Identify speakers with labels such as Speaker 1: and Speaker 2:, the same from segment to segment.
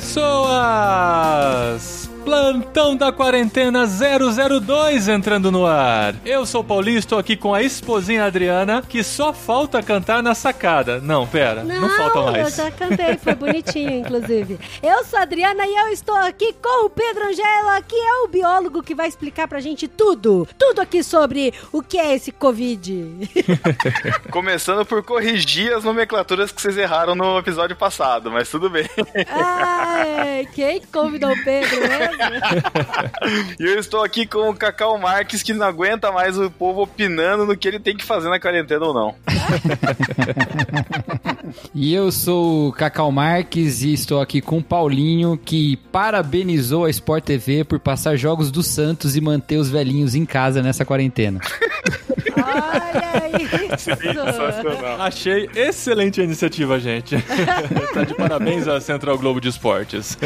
Speaker 1: pessoas! Plantão da Quarentena 002 entrando no ar. Eu sou o Paulinho, estou aqui com a esposinha Adriana, que só falta cantar na sacada. Não, pera, não, não falta mais.
Speaker 2: eu já cantei, foi bonitinho, inclusive. Eu sou a Adriana e eu estou aqui com o Pedro Angela, que é o biólogo que vai explicar pra gente tudo. Tudo aqui sobre o que é esse Covid.
Speaker 3: Começando por corrigir as nomenclaturas que vocês erraram no episódio passado, mas tudo bem.
Speaker 2: Ai, quem convidou o Pedro, né?
Speaker 3: E eu estou aqui com o Cacau Marques, que não aguenta mais o povo opinando no que ele tem que fazer na quarentena ou não.
Speaker 4: e eu sou o Cacau Marques e estou aqui com o Paulinho, que parabenizou a Sport TV por passar jogos do Santos e manter os velhinhos em casa nessa quarentena.
Speaker 2: Olha isso!
Speaker 1: Achei excelente a iniciativa, gente. tá de parabéns à Central Globo de Esportes.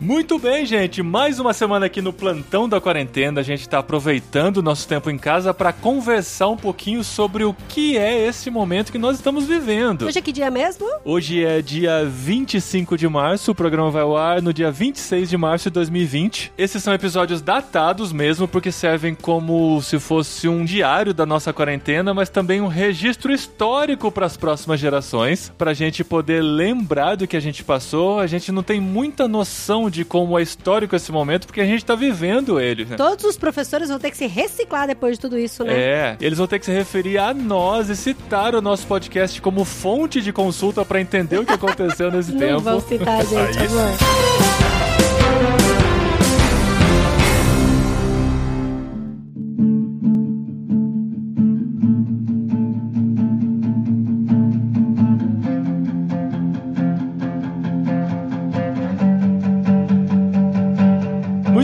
Speaker 1: Muito bem, gente. Mais uma semana aqui no plantão da quarentena. A gente está aproveitando o nosso tempo em casa para conversar um pouquinho sobre o que é esse momento que nós estamos vivendo.
Speaker 2: Hoje é que dia mesmo?
Speaker 1: Hoje é dia 25 de março. O programa vai ao ar no dia 26 de março de 2020. Esses são episódios datados mesmo, porque servem como se fosse um diário da nossa quarentena, mas também um registro histórico para as próximas gerações, para a gente poder lembrar do que a gente passou. A gente não tem muita noção de como é histórico esse momento, porque a gente está vivendo ele. Né?
Speaker 2: Todos os professores vão ter que se reciclar depois de tudo isso, né?
Speaker 1: É, eles vão ter que se referir a nós e citar o nosso podcast como fonte de consulta para entender o que aconteceu nesse tempo.
Speaker 2: Vão citar, gente, amor.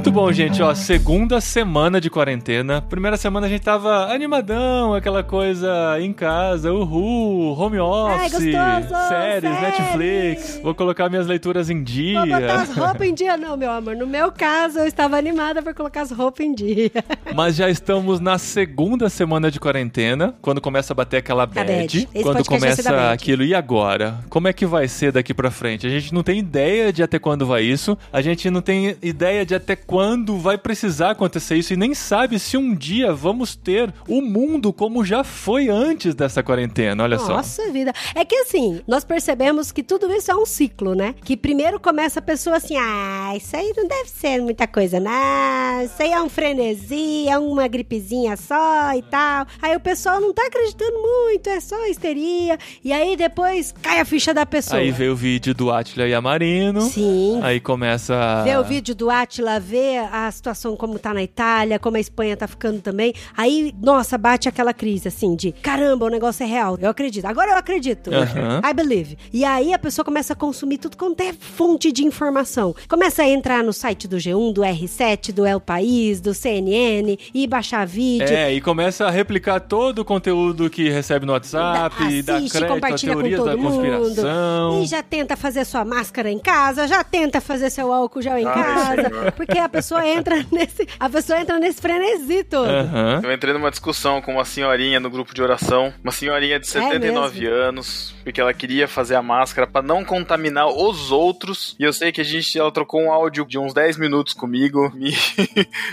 Speaker 1: Muito bom, gente. Ó, segunda semana de quarentena. Primeira semana a gente tava animadão, aquela coisa em casa, uhul, home office,
Speaker 2: Ai, gostoso,
Speaker 1: séries,
Speaker 2: séries.
Speaker 1: Netflix. Vou colocar minhas leituras em dia.
Speaker 2: Vou botar as roupas em dia, não, meu amor. No meu caso, eu estava animada por colocar as roupas em dia.
Speaker 1: Mas já estamos na segunda semana de quarentena, quando começa a bater aquela bad,
Speaker 2: bad.
Speaker 1: quando começa aquilo. E agora? Como é que vai ser daqui pra frente? A gente não tem ideia de até quando vai isso. A gente não tem ideia de até quando vai precisar acontecer isso e nem sabe se um dia vamos ter o mundo como já foi antes dessa quarentena, olha
Speaker 2: Nossa
Speaker 1: só.
Speaker 2: Nossa vida. É que assim, nós percebemos que tudo isso é um ciclo, né? Que primeiro começa a pessoa assim, ah, isso aí não deve ser muita coisa, não. Isso aí é um frenesi, é uma gripezinha só e tal. Aí o pessoal não tá acreditando muito, é só histeria. E aí depois cai a ficha da pessoa.
Speaker 1: Aí vê o vídeo do Atila e Amarino.
Speaker 2: Sim.
Speaker 1: Aí começa.
Speaker 2: Vê o vídeo do Atila, vê a situação como tá na Itália, como a Espanha tá ficando também. Aí, nossa, bate aquela crise assim de caramba, o negócio é real. Eu acredito. Agora eu acredito.
Speaker 1: Uhum.
Speaker 2: I believe. E aí a pessoa começa a consumir tudo quanto é fonte de informação. Começa a entrar no site do G1, do R7, do El País, do CNN e baixar vídeo.
Speaker 1: É, e começa a replicar todo o conteúdo que recebe no WhatsApp,
Speaker 2: da, assiste,
Speaker 1: dá crédito
Speaker 2: compartilha com todo
Speaker 1: da.
Speaker 2: Mundo, e já tenta fazer sua máscara em casa, já tenta fazer seu álcool gel em
Speaker 3: Ah,
Speaker 2: casa,
Speaker 3: senhor.
Speaker 2: porque a pessoa entra nesse, a pessoa entra nesse frenesi todo.
Speaker 1: Aham.
Speaker 3: Eu entrei numa discussão com uma senhorinha no grupo de oração, uma senhorinha de 79
Speaker 2: mesmo?
Speaker 3: anos, porque ela queria fazer a máscara pra não contaminar os outros. E eu sei que a gente ela trocou um áudio de uns 10 minutos comigo, me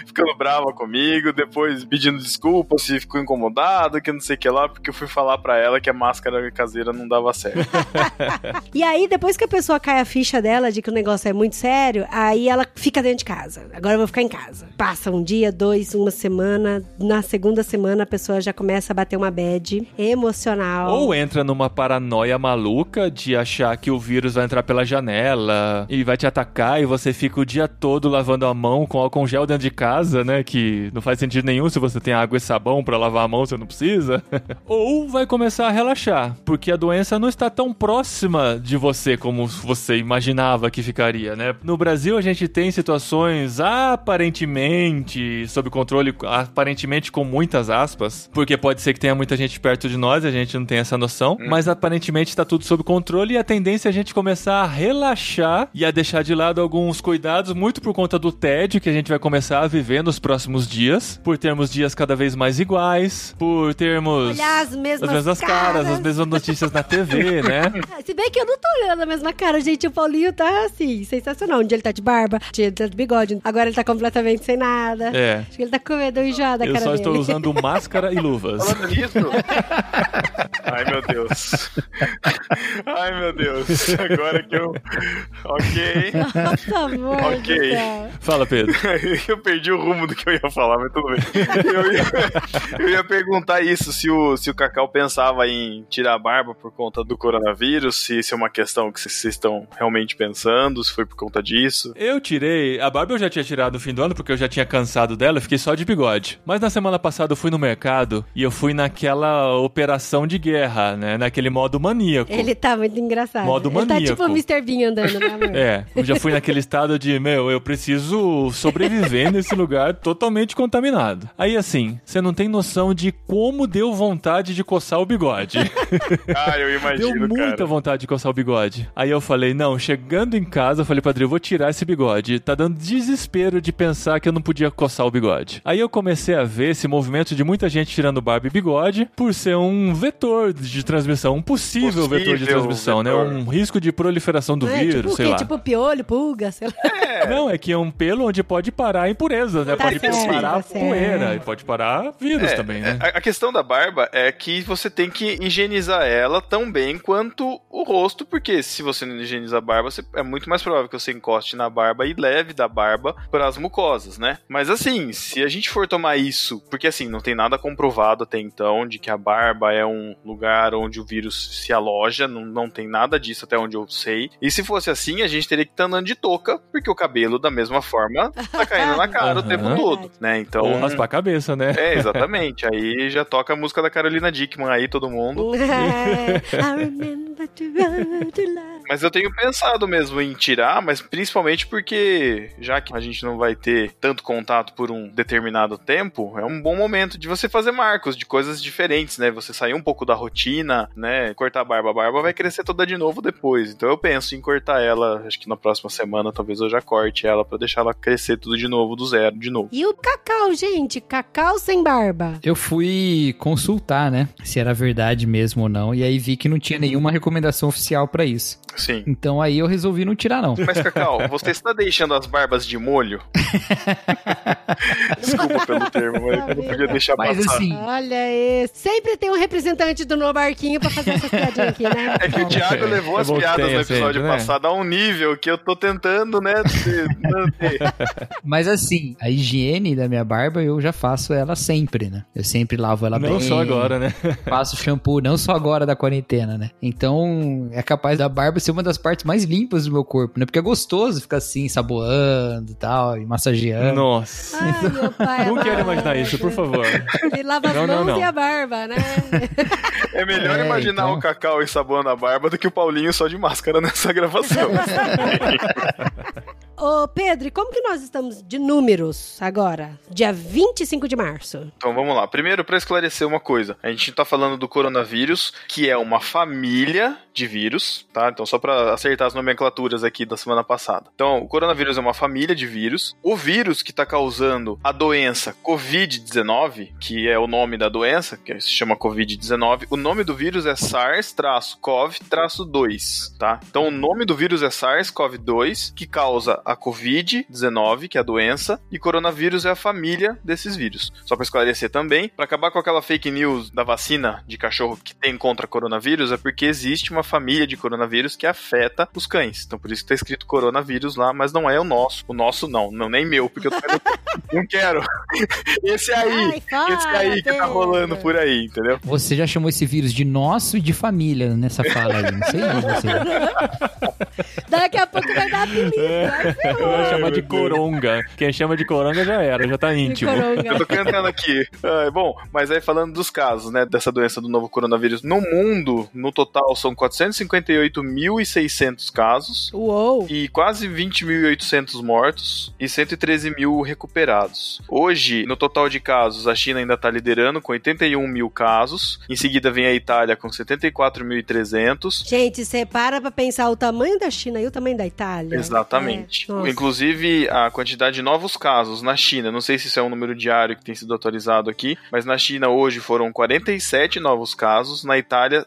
Speaker 3: ficando brava comigo, depois pedindo desculpa se ficou incomodado, que não sei o que lá, porque eu fui falar pra ela que a máscara caseira não dava certo.
Speaker 2: E aí, depois que a pessoa cai a ficha dela de que o negócio é muito sério, aí ela fica dentro de casa. Agora eu vou ficar em casa. Passa um dia, dois, uma semana. Na segunda semana, a pessoa já começa a bater uma bad emocional.
Speaker 1: Ou entra numa paranoia maluca de achar que o vírus vai entrar pela janela e vai te atacar e você fica o dia todo lavando a mão com álcool gel dentro de casa, né? Que não faz sentido nenhum se você tem água e sabão pra lavar a mão, você não precisa. Ou vai começar a relaxar, porque a doença não está tão próxima de você como você imaginava que ficaria, né? No Brasil a gente tem situações aparentemente sob controle, aparentemente com muitas aspas, porque pode ser que tenha muita gente perto de nós e a gente não tem essa noção,
Speaker 3: Hum.
Speaker 1: mas aparentemente tá tudo sob controle e a tendência é a gente começar a relaxar e a deixar de lado alguns cuidados, muito por conta do tédio que a gente vai começar a viver nos próximos dias, por termos dias cada vez mais iguais, por termos
Speaker 2: Olhar as mesmas,
Speaker 1: as mesmas caras, as mesmas notícias na TV, né?
Speaker 2: Se bem que eu não tô olhando a mesma cara, gente. O Paulinho tá assim, sensacional. Um dia ele tá de barba, um dia ele tá de bigode. Agora ele tá completamente sem nada.
Speaker 1: É.
Speaker 2: Acho que ele tá com medo enjoado da
Speaker 1: Eu
Speaker 2: cara
Speaker 1: só
Speaker 2: dele.
Speaker 1: estou usando máscara e luvas.
Speaker 3: Falando nisso. Ai, meu Deus. Ai, meu Deus. Agora que eu. Ok.
Speaker 2: Nossa, amor
Speaker 3: Ok.
Speaker 1: Fala, Pedro.
Speaker 3: Eu perdi o rumo do que eu ia falar, mas tudo bem. Eu ia, eu ia perguntar isso, se o, se o Cacau pensava em tirar a barba por conta do coronavírus, se isso é uma questão que vocês estão realmente pensando, se foi por conta disso.
Speaker 1: Eu tirei. A barba eu já tinha tirado no fim do ano, porque eu já tinha cansado dela, eu fiquei só de bigode. Mas na semana passada eu fui no mercado e eu fui naquela operação de guerra, né? Naquele modo maníaco.
Speaker 2: Ele tá muito engraçado.
Speaker 1: Modo
Speaker 2: ele tá
Speaker 1: maníaco.
Speaker 2: tipo o Mr. Bean andando, né, amor?
Speaker 1: É, eu já fui naquele estado de, meu, eu preciso sobreviver nesse lugar totalmente contaminado. Aí assim, você não tem noção de como deu vontade de coçar o bigode.
Speaker 3: Ah, eu
Speaker 1: Deu
Speaker 3: imagino,
Speaker 1: muita
Speaker 3: cara.
Speaker 1: vontade de coçar o bigode. Aí eu falei, não, chegando em casa, eu falei pra Adri, eu vou tirar esse bigode. Tá dando desespero de pensar que eu não podia coçar o bigode. Aí eu comecei a ver esse movimento de muita gente tirando barba e bigode por ser um vetor de transmissão, um possível,
Speaker 3: Possível
Speaker 1: vetor de transmissão,
Speaker 3: vetor.
Speaker 1: né? Um risco de proliferação do
Speaker 2: é,
Speaker 1: vírus,
Speaker 2: tipo
Speaker 1: sei lá.
Speaker 2: Tipo piolho, pulga, sei lá.
Speaker 1: Não, é que é um pelo onde pode parar impurezas, né?
Speaker 2: Tá
Speaker 1: pode
Speaker 2: certo,
Speaker 1: parar
Speaker 2: tá
Speaker 1: poeira e pode parar vírus
Speaker 3: É,
Speaker 1: também, né?
Speaker 3: A, a questão da barba é que você tem que higienizar ela tão bem quanto o rosto, porque se você não higieniza a barba, você- é muito mais provável que você encoste na barba e leve da barba para as mucosas, né? Mas assim, se a gente for tomar isso, porque assim, não tem nada comprovado até então de que a barba é um lugar onde o vírus se aloja, não, não tem nada disso até onde eu sei. E se fosse assim, a gente teria que estar andando de touca, porque o cabelo, da mesma forma, tá caindo na cara o tempo todo, né? Então.
Speaker 1: Ou raspar a cabeça, né?
Speaker 3: É, exatamente. Aí já toca a música da Carolina Dickman aí, todo mundo.
Speaker 2: I remember to run to life.
Speaker 3: Mas eu tenho pensado mesmo em tirar, mas principalmente porque, já que a gente não vai ter tanto contato por um determinado tempo, é um bom momento de você fazer marcos de coisas diferentes, né? Você sair um pouco da rotina, né? Cortar a barba. A barba vai crescer toda de novo depois. Então eu penso em cortar ela, acho que na próxima semana talvez eu já corte ela pra deixar ela crescer tudo de novo, do zero, de novo.
Speaker 2: E o cacau, gente? Cacau sem barba.
Speaker 4: Eu fui consultar, né? Se era verdade mesmo ou não. E aí vi que não tinha nenhuma recomendação oficial pra isso.
Speaker 3: Sim.
Speaker 4: Então aí eu resolvi não tirar, não.
Speaker 3: Mas, Cacau, você está deixando as barbas de molho? Desculpa pelo termo, mas eu não podia deixar
Speaker 4: Mas
Speaker 3: passar.
Speaker 4: assim,
Speaker 2: Olha esse. Sempre tem um representante do No Barquinho pra fazer essas piadinhas aqui, né?
Speaker 3: É que o Thiago levou
Speaker 1: Eu
Speaker 3: as piadas no
Speaker 1: sempre,
Speaker 3: episódio
Speaker 1: né?
Speaker 3: passado a um nível que eu tô tentando, né, manter.
Speaker 4: mas assim, a higiene da minha barba eu já faço ela sempre, né? Eu sempre lavo ela bem.
Speaker 1: Não só agora, né?
Speaker 4: Passo shampoo, não só agora da quarentena, né? Então, é capaz da barba ser uma das partes mais limpas do meu corpo, né? Porque é gostoso ficar assim, saboando e tal, e massageando.
Speaker 1: Nossa.
Speaker 2: Ai, meu pai.
Speaker 1: Não quero imaginar isso, por favor.
Speaker 2: Ele lava as
Speaker 1: Não, não,
Speaker 2: mãos
Speaker 1: não.
Speaker 2: e a barba, né?
Speaker 3: É melhor
Speaker 4: É,
Speaker 3: imaginar
Speaker 4: então.
Speaker 3: o Cacau ensaboando a barba do que o Paulinho só de máscara nessa gravação.
Speaker 2: Ô, Pedro, e como que nós estamos de números agora? Dia 25 de março.
Speaker 3: Então vamos lá. Primeiro, para esclarecer uma coisa, a gente tá falando do coronavírus, que é uma família de vírus, tá? Então só para acertar as nomenclaturas aqui da semana passada. Então, o coronavírus é uma família de vírus. O vírus que tá causando a doença COVID-19, que é o nome da doença, que se chama COVID-19, o nome do vírus é SARS-CoV-2, tá? Então o nome do vírus é SARS-CoV-2, que causa a COVID-19, que é a doença, e coronavírus é a família desses vírus. Só para esclarecer também, para acabar com aquela fake news da vacina de cachorro que tem contra coronavírus, é porque existe uma família de coronavírus que afeta os cães. Então por isso que tá escrito coronavírus lá, mas não é o nosso. O nosso não, não nem meu, porque eu também não, não quero. Esse aí,
Speaker 2: Ai,
Speaker 3: esse aí que tá rolando por aí, entendeu?
Speaker 4: Você já chamou esse vírus de nosso e de família nessa fala aí, não sei não, você.
Speaker 2: Daqui a pouco vai dar apelido. Vai
Speaker 1: Eu vou
Speaker 3: Ai,
Speaker 1: chamar de coronga. Quem chama de coronga já era, já tá íntimo.
Speaker 3: Eu tô cantando aqui. Ah, bom, mas aí falando dos casos, né, dessa doença do novo coronavírus, no mundo, no total, são 458.600 casos.
Speaker 2: Uou!
Speaker 3: E quase 20.800 mortos e 113 mil recuperados. Hoje, no total de casos, a China ainda está liderando com 81 mil casos. Em seguida vem a Itália com 74.300.
Speaker 2: Gente, você para pra pensar o tamanho da China e o tamanho da Itália.
Speaker 3: Exatamente.
Speaker 2: É,
Speaker 3: Inclusive, a quantidade de novos casos na China, não sei se isso é um número diário que tem sido atualizado aqui, mas na China hoje foram 47 novos casos, na Itália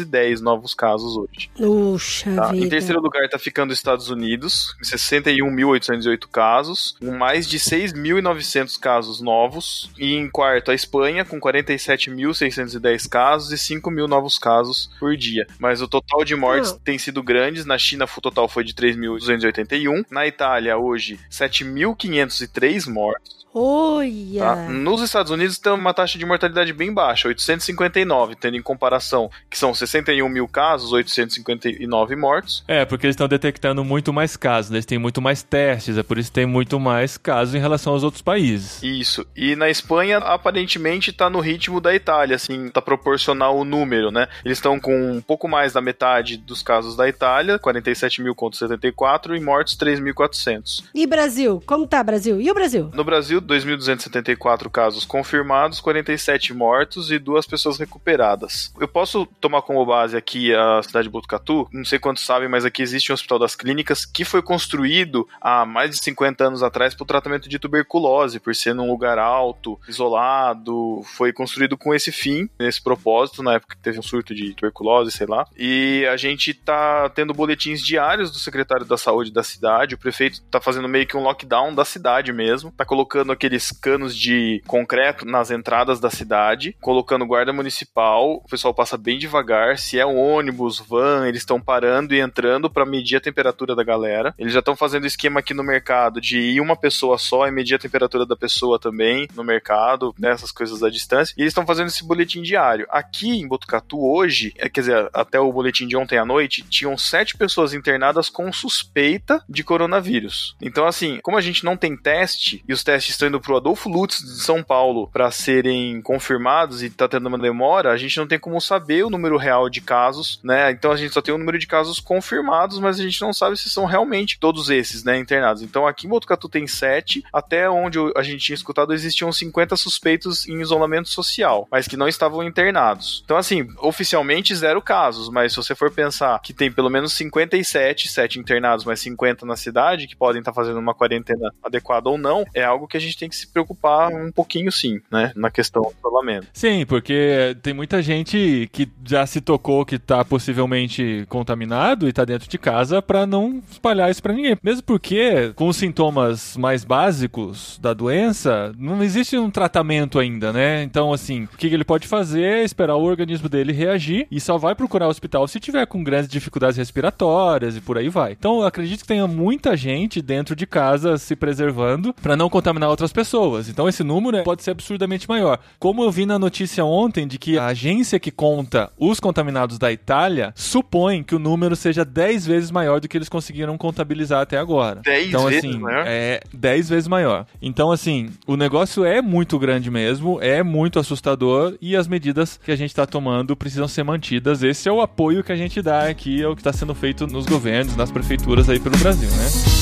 Speaker 3: 5.210 novos casos hoje.
Speaker 2: Puxa
Speaker 3: Tá? Em terceiro lugar está ficando os Estados Unidos, com 61.808 casos, com mais de 6.900 casos novos. E em quarto, a Espanha, com 47.610 casos e 5 mil novos casos por dia. Mas o total de mortes
Speaker 2: Não.
Speaker 3: tem sido grandes. Na China, o total foi de 3.281. Na Itália, hoje, 7.503 mortos.
Speaker 2: Olha!
Speaker 3: Tá? Nos Estados Unidos tem uma taxa de mortalidade bem baixa, 859, tendo em comparação que são 61 mil casos, 859 mortos.
Speaker 1: É, porque eles estão detectando muito mais casos, né? eles têm muito mais testes, é por isso que tem muito mais casos em relação aos outros países.
Speaker 3: Isso. E na Espanha, aparentemente, tá no ritmo da Itália, assim, tá proporcional o número, né? Eles estão com um pouco mais da metade dos casos da Itália, 47 mil contra 74, e mortos 3.400.
Speaker 2: E Brasil? Como tá, Brasil? E o Brasil?
Speaker 3: No Brasil, 2.274 casos confirmados, 47 mortos e duas pessoas recuperadas. Eu posso tomar como base aqui a cidade de Botucatu? Não sei quantos sabem, mas aqui existe um hospital das clínicas que foi construído há mais de 50 anos atrás para o tratamento de tuberculose, por ser num lugar alto, isolado. Foi construído com esse fim, nesse propósito, na época que teve um surto de tuberculose, sei lá. E a gente tá tendo boletins diários do secretário da saúde da cidade. O prefeito tá fazendo meio que um lockdown da cidade mesmo. Tá colocando aqueles canos de concreto nas entradas da cidade, colocando guarda municipal. O pessoal passa bem devagar. Se é um ônibus, van, eles estão parando e entrando para medir a temperatura da galera. Eles já estão fazendo esquema aqui no mercado de ir uma pessoa só e medir a temperatura da pessoa também no mercado, né, essas coisas da distância. E eles estão fazendo esse boletim diário. Aqui em Botucatu hoje, é, quer dizer, até o boletim de ontem à noite, tinham sete pessoas internadas com suspeita de coronavírus. Então, assim, como a gente não tem teste e os testes estão indo pro Adolfo Lutz de São Paulo para serem confirmados e tá tendo uma demora, a gente não tem como saber o número real de casos, né? Então a gente só tem o número de casos confirmados, mas a gente não sabe se são realmente todos esses, né, internados. Então aqui em Botucatu tem sete, até onde a gente tinha escutado existiam 50 suspeitos em isolamento social, mas que não estavam internados. Então assim, oficialmente zero casos, mas se você for pensar que tem pelo menos 57, 7 internados, mais 50 na cidade, que podem estar fazendo uma quarentena adequada ou não, é algo que a gente tem que se preocupar um pouquinho sim, né, na questão do isolamento.
Speaker 1: Sim, porque tem muita gente que já se tocou que tá possivelmente contaminado e tá dentro de casa pra não espalhar isso pra ninguém. Mesmo porque, com os sintomas mais básicos da doença, não existe um tratamento ainda, né? Então, assim, o que ele pode fazer é esperar o organismo dele reagir e só vai procurar o hospital se tiver com grandes dificuldades respiratórias e por aí vai. Então, acredito que tenha muita gente dentro de casa se preservando pra não contaminar outras pessoas. Então, esse número é- pode ser absurdamente maior. Como eu vi na notícia ontem de que a agência que conta os contaminados da Itália supõe que o número seja 10 vezes maior do que eles conseguiram contabilizar até agora.
Speaker 3: 10
Speaker 1: então,
Speaker 3: vezes
Speaker 1: assim,
Speaker 3: maior?
Speaker 1: É 10 vezes maior. Então, assim, o negócio é muito grande mesmo, é muito assustador e as medidas que a gente está tomando precisam ser mantidas. Esse é o apoio que a gente dá aqui ao que está sendo feito nos governos, nas prefeituras aí pelo Brasil, né?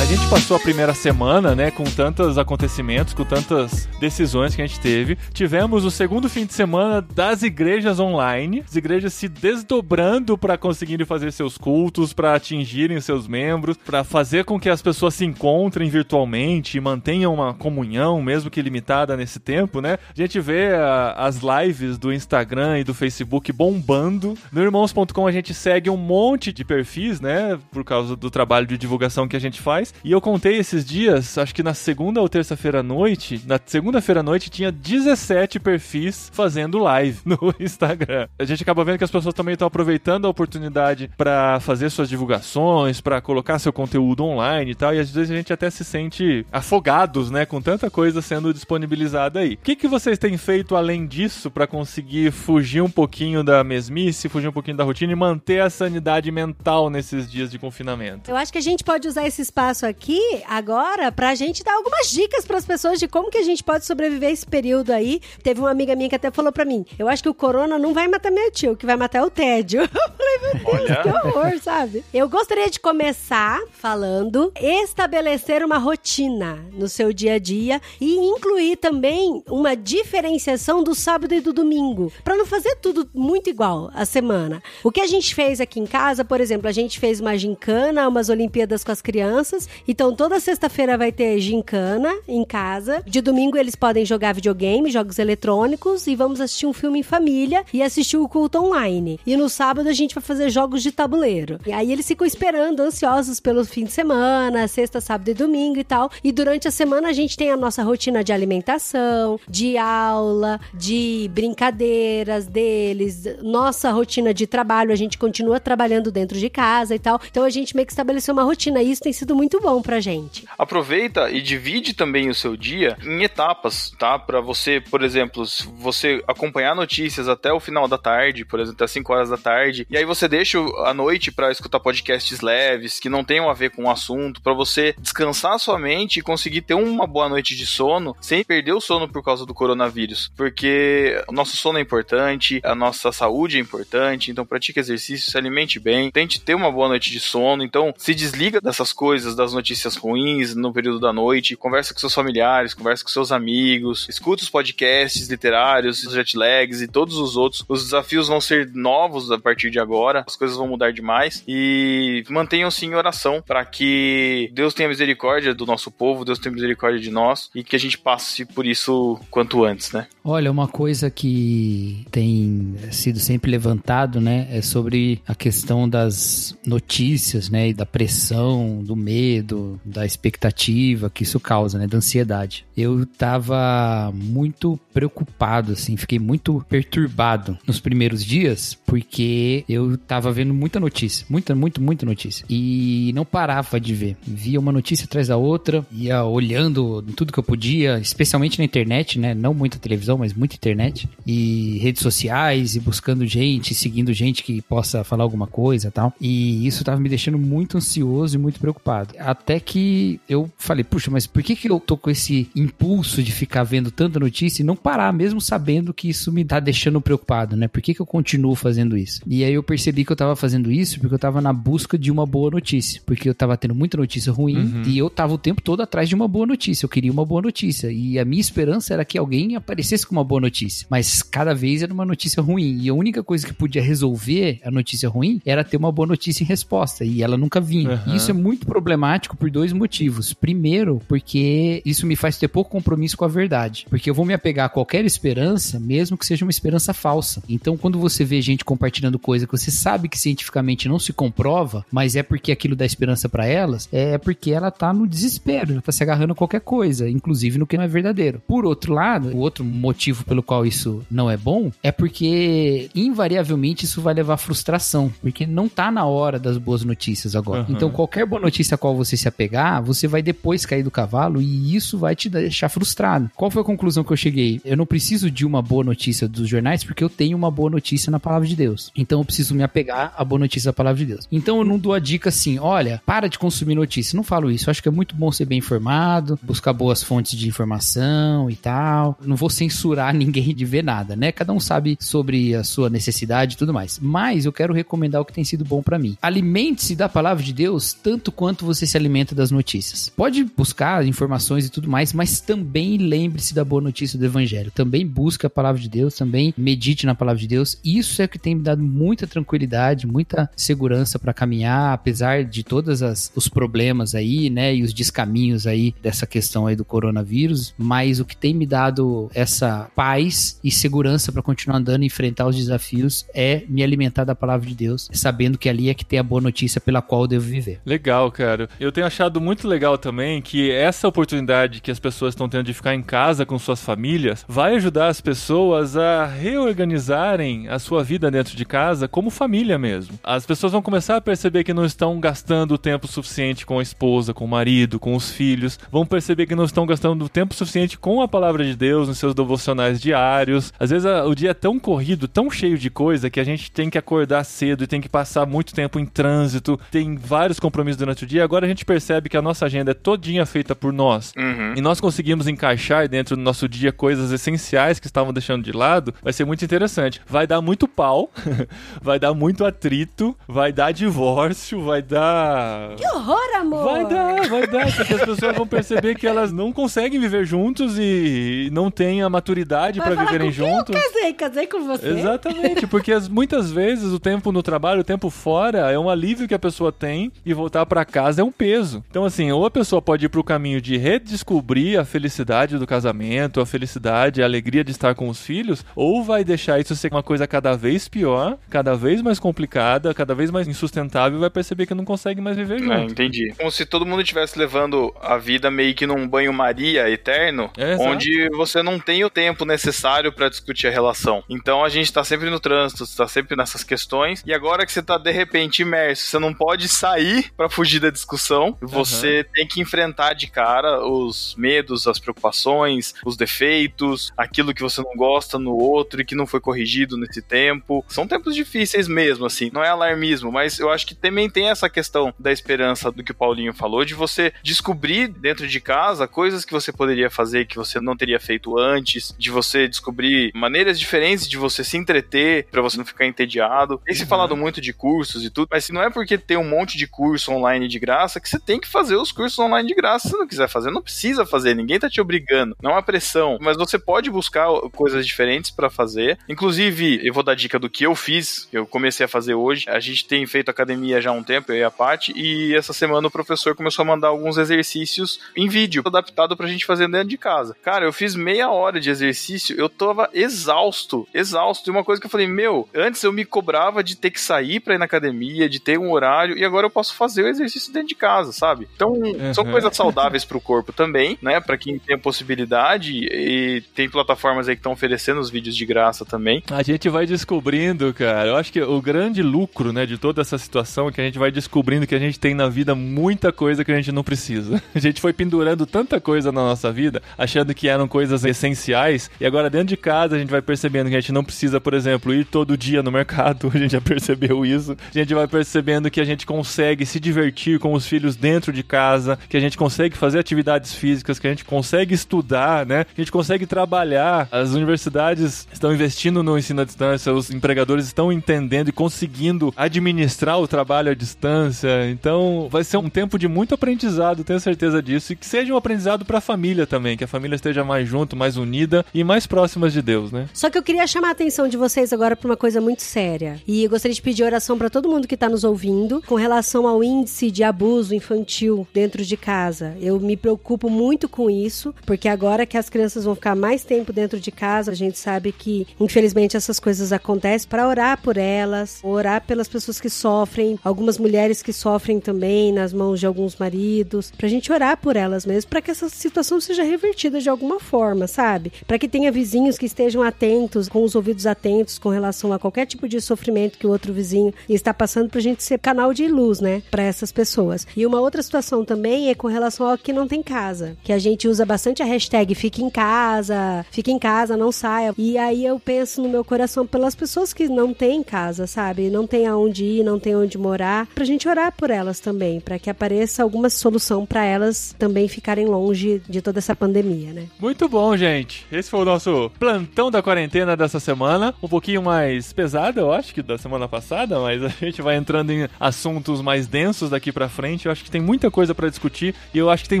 Speaker 1: Passou a primeira semana, né, com tantos acontecimentos, com tantas decisões que a gente teve. Tivemos o segundo fim de semana das igrejas online, as igrejas se desdobrando para conseguirem fazer seus cultos, para atingirem seus membros, para fazer com que as pessoas se encontrem virtualmente e mantenham uma comunhão, mesmo que limitada nesse tempo, né? A gente vê ah, as lives do Instagram e do Facebook bombando. No irmãos.com a gente segue um monte de perfis, né, por causa do trabalho de divulgação que a gente faz. E eu eu contei esses dias, acho que na segunda ou terça-feira à noite, na segunda-feira à noite tinha 17 perfis fazendo live no Instagram. A gente acaba vendo que as pessoas também estão aproveitando a oportunidade para fazer suas divulgações, para colocar seu conteúdo online e tal, e às vezes a gente até se sente afogados, né, com tanta coisa sendo disponibilizada aí. O que, que vocês têm feito além disso para conseguir fugir um pouquinho da mesmice, fugir um pouquinho da rotina e manter a sanidade mental nesses dias de confinamento?
Speaker 2: Eu acho que a gente pode usar esse espaço aqui agora pra gente dar algumas dicas para as pessoas de como que a gente pode sobreviver esse período aí. Teve uma amiga minha que até falou para mim: "Eu acho que o corona não vai matar meu tio, o que vai matar é o tédio". Eu falei: "Meu Deus,
Speaker 3: Olha.
Speaker 2: que horror", sabe? Eu gostaria de começar falando estabelecer uma rotina no seu dia a dia e incluir também uma diferenciação do sábado e do domingo, Pra não fazer tudo muito igual a semana. O que a gente fez aqui em casa, por exemplo, a gente fez uma gincana, umas Olimpíadas com as crianças. Então toda sexta-feira vai ter gincana em casa. De domingo eles podem jogar videogame, jogos eletrônicos e vamos assistir um filme em família e assistir o culto online. E no sábado a gente vai fazer jogos de tabuleiro. E aí eles ficam esperando, ansiosos pelo fim de semana, sexta, sábado e domingo e tal. E durante a semana a gente tem a nossa rotina de alimentação, de aula, de brincadeiras deles, nossa rotina de trabalho, a gente continua trabalhando dentro de casa e tal. Então a gente meio que estabeleceu uma rotina e isso tem sido muito bom pra gente.
Speaker 3: Aproveita e divide também o seu dia em etapas, tá? Pra você, por exemplo, você acompanhar notícias até o final da tarde, por exemplo, até 5 horas da tarde, e aí você deixa a noite pra escutar podcasts leves que não tenham a ver com o assunto, pra você descansar sua mente e conseguir ter uma boa noite de sono sem perder o sono por causa do coronavírus, porque o nosso sono é importante, a nossa saúde é importante, então pratique exercício, se alimente bem, tente ter uma boa noite de sono, então se desliga dessas coisas, das notícias ruins no período da noite, conversa com seus familiares, conversa com seus amigos, escuta os podcasts literários, os jetlags e todos os outros. Os desafios vão ser novos a partir de agora, as coisas vão mudar demais e mantenham-se em oração para que Deus tenha misericórdia do nosso povo, Deus tenha misericórdia de nós e que a gente passe por isso quanto antes, né?
Speaker 4: Olha, uma coisa que tem sido sempre levantado, né, é sobre a questão das notícias, né, e da pressão, do medo, da expectativa que isso causa, né, da ansiedade. Eu tava muito preocupado, assim, fiquei muito perturbado nos primeiros dias, porque eu tava vendo muita notícia, muita, muito, muita notícia, e não parava de ver. Via uma notícia atrás da outra, ia olhando tudo que eu podia, especialmente na internet, né, não muita televisão, mas muita internet, e redes sociais, e buscando gente, seguindo gente que possa falar alguma coisa e tal. E isso tava me deixando muito ansioso e muito preocupado. Até que eu falei, puxa, mas por que que eu tô com esse impulso de ficar vendo tanta notícia e não parar, mesmo sabendo que isso me tá deixando preocupado, né? Por que que eu continuo fazendo isso? E aí eu percebi que eu tava fazendo isso porque eu tava na busca de uma boa notícia. Porque eu tava tendo muita notícia ruim
Speaker 1: Uhum.
Speaker 4: e eu tava o tempo todo atrás de uma boa notícia. Eu queria uma boa notícia. E a minha esperança era que alguém aparecesse com uma boa notícia. Mas cada vez era uma notícia ruim. E a única coisa que podia resolver a notícia ruim era ter uma boa notícia em resposta. E ela nunca vinha.
Speaker 1: Uhum.
Speaker 4: E isso é muito problemático por dois motivos. Primeiro, porque isso me faz ter pouco compromisso com a verdade. Porque eu vou me apegar a qualquer esperança, mesmo que seja uma esperança falsa. Então, quando você vê gente compartilhando coisa que você sabe que cientificamente não se comprova, mas é porque aquilo dá esperança pra elas, é porque ela tá no desespero, ela tá se agarrando a qualquer coisa, inclusive no que não é verdadeiro. Por outro lado, o outro motivo pelo qual isso não é bom é porque invariavelmente isso vai levar à frustração, porque não tá na hora das boas notícias agora.
Speaker 1: Uhum.
Speaker 4: Então, qualquer boa notícia a qual você se apegar, você vai depois cair do cavalo e isso vai te deixar frustrado. Qual foi a conclusão que eu cheguei? Eu não preciso de uma boa notícia dos jornais porque eu tenho uma boa notícia na palavra de Deus. Então eu preciso me apegar à boa notícia da palavra de Deus. Então eu não dou a dica assim, olha, para de consumir notícia. Não falo isso. Eu acho que é muito bom ser bem informado, buscar boas fontes de informação e tal. Não vou censurar ninguém de ver nada, né? Cada um sabe sobre a sua necessidade e tudo mais. Mas eu quero recomendar o que tem sido bom pra mim. Alimente-se da palavra de Deus tanto quanto você se alimenta das notícias. Pode buscar informações e tudo mais, mas também lembre-se da boa notícia do evangelho. Também busque a palavra de Deus, também medite na palavra de Deus. Isso é o que tem me dado muita tranquilidade, muita segurança pra caminhar, apesar de todas as os problemas aí, né, e os descaminhos aí dessa questão aí do coronavírus, mas o que tem me dado essa paz e segurança pra continuar andando e enfrentar os desafios é me alimentar da palavra de Deus, sabendo que ali é que tem a boa notícia pela qual eu devo viver.
Speaker 1: Legal, cara. Eu tenho achado muito legal também que essa oportunidade que as pessoas estão tendo de ficar em casa com suas famílias vai ajudar as pessoas a reorganizarem a sua vida dentro de casa como família mesmo. As pessoas vão começar a perceber que não estão gastando o tempo suficiente com a esposa, com o marido, com os filhos, vão perceber que não estão gastando o tempo suficiente com a palavra de Deus nos seus devocionais diários. Às vezes a, o dia é tão corrido, tão cheio de coisa que a gente tem que acordar cedo e tem que passar muito tempo em trânsito, tem vários compromissos durante o dia. Agora a gente percebe que a nossa agenda é todinha feita por nós.
Speaker 3: Uhum.
Speaker 1: E nós conseguimos encaixar dentro do nosso dia coisas essenciais que estavam deixando de lado, vai ser muito interessante. Vai dar muito pau, vai dar muito atrito, vai dar divórcio, vai dar.
Speaker 2: Que horror, amor!
Speaker 1: Vai dar, vai dar, porque as pessoas vão perceber que elas não conseguem viver juntos e não têm a maturidade para viverem
Speaker 2: com quem
Speaker 1: juntos.
Speaker 2: Eu casei, casei com você.
Speaker 1: Exatamente, porque as- muitas vezes o tempo no trabalho, o tempo fora é um alívio que a pessoa tem e voltar pra casa é um peso. Então assim, ou a pessoa pode ir pro caminho de redescobrir a felicidade do casamento, a felicidade, a alegria de estar com os filhos, ou vai deixar isso ser uma coisa cada vez pior, cada vez mais complicada, cada vez mais insustentável e vai perceber que não consegue mais viver
Speaker 3: É,
Speaker 1: junto.
Speaker 3: entendi. Como se todo mundo estivesse levando a vida meio que num banho-maria eterno,
Speaker 1: É,
Speaker 3: onde você não tem o tempo necessário pra discutir a relação. Então a gente tá sempre no trânsito, tá sempre nessas questões, e agora que você tá de repente imerso, você não pode sair pra fugir da discussão, você tem que enfrentar de cara os medos, as preocupações, os defeitos, aquilo que você não gosta no outro e que não foi corrigido nesse tempo. São tempos difíceis mesmo, assim. Não é alarmismo, mas eu acho que também tem essa questão da esperança do que o Paulinho falou, de você descobrir dentro de casa coisas que você poderia fazer que você não teria feito antes, de você descobrir maneiras diferentes de você se entreter pra você não ficar entediado. Tem se falado muito de cursos e tudo, mas não é porque tem um monte de curso online de graça que você tem que fazer os cursos online de graça. Se não quiser fazer, não precisa fazer, ninguém tá te obrigando. Não uma pressão, mas você pode buscar coisas diferentes pra fazer. Inclusive, eu vou dar dica do que eu fiz, que eu comecei a fazer hoje. A gente tem feito academia já há um tempo, eu e a Paty, e essa semana o professor começou a mandar alguns exercícios em vídeo, adaptado pra gente fazer dentro de casa. Cara, eu fiz meia hora de exercício, eu tava exausto, exausto. E uma coisa que eu falei, meu, antes eu me cobrava de ter que sair pra ir na academia, de ter um horário, e agora eu posso fazer o exercício dentro de casa, sabe? Então, são
Speaker 1: Uhum.
Speaker 3: coisas saudáveis pro corpo também, né? Pra quem tem a possibilidade, e tem plataformas aí que estão oferecendo os vídeos de graça também.
Speaker 1: A gente vai descobrindo, cara. Eu acho que o grande lucro, né, de toda essa situação é que a gente vai descobrindo que a gente tem na vida muita coisa que a gente não precisa. A gente foi pendurando tanta coisa na nossa vida, achando que eram coisas essenciais, e agora dentro de casa a gente vai percebendo que a gente não precisa, por exemplo, ir todo dia no mercado. A gente já percebeu isso. A gente vai percebendo que a gente consegue se divertir com os filhos dentro de casa, que a gente consegue fazer atividades físicas, que a gente consegue estudar, né? Que a gente consegue trabalhar. As universidades estão investindo no ensino à distância, os empregadores estão entendendo e conseguindo administrar o trabalho à distância. Então, vai ser um tempo de muito aprendizado, tenho certeza disso, e que seja um aprendizado para a família também, que a família esteja mais junto, mais unida e mais próximas de Deus, né?
Speaker 2: Só que eu queria chamar a atenção de vocês agora para uma coisa muito séria. E gostaria de pedir oração para todo mundo que está nos ouvindo com relação ao índice de abuso infantil dentro de casa. Eu me preocupo muito com isso, porque agora que as crianças vão ficar mais tempo dentro de casa, a gente sabe que, infelizmente, essas coisas acontecem para orar por elas, orar pelas pessoas que sofrem, algumas mulheres que sofrem também nas mãos de alguns maridos, pra gente orar por elas mesmo, para que essa situação seja revertida de alguma forma, sabe? Para que tenha vizinhos que estejam atentos, com os ouvidos atentos com relação a qualquer tipo de sofrimento que o outro vizinho está passando pra gente ser canal de luz, né, para essas pessoas. E uma outra situação também é com relação ao que não tem casa, que a gente usa bastante a hashtag fica em casa, fica em casa, não saia. E aí eu penso no meu coração pelas pessoas que não têm casa, sabe? Não tem aonde ir, não tem onde morar, pra gente orar por elas também, para que apareça alguma solução para elas também ficarem longe de toda essa pandemia, né?
Speaker 1: Muito bom, gente. Esse foi o nosso plantão da quarentena dessa semana. Um pouquinho mais pesado, eu acho, que da semana passada, mas a gente vai entrando em assuntos mais densos daqui pra frente. Eu acho que tem muita coisa pra discutir e eu acho que tem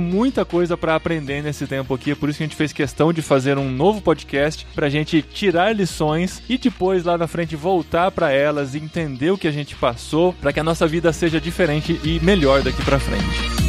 Speaker 1: muita coisa pra aprender nesse tempo aqui. É por isso que a gente fez questão de fazer um novo podcast pra gente tirar lições e depois lá na frente voltar pra elas e entender o que a gente passou, pra que a nossa vida seja diferente e melhor daqui pra frente.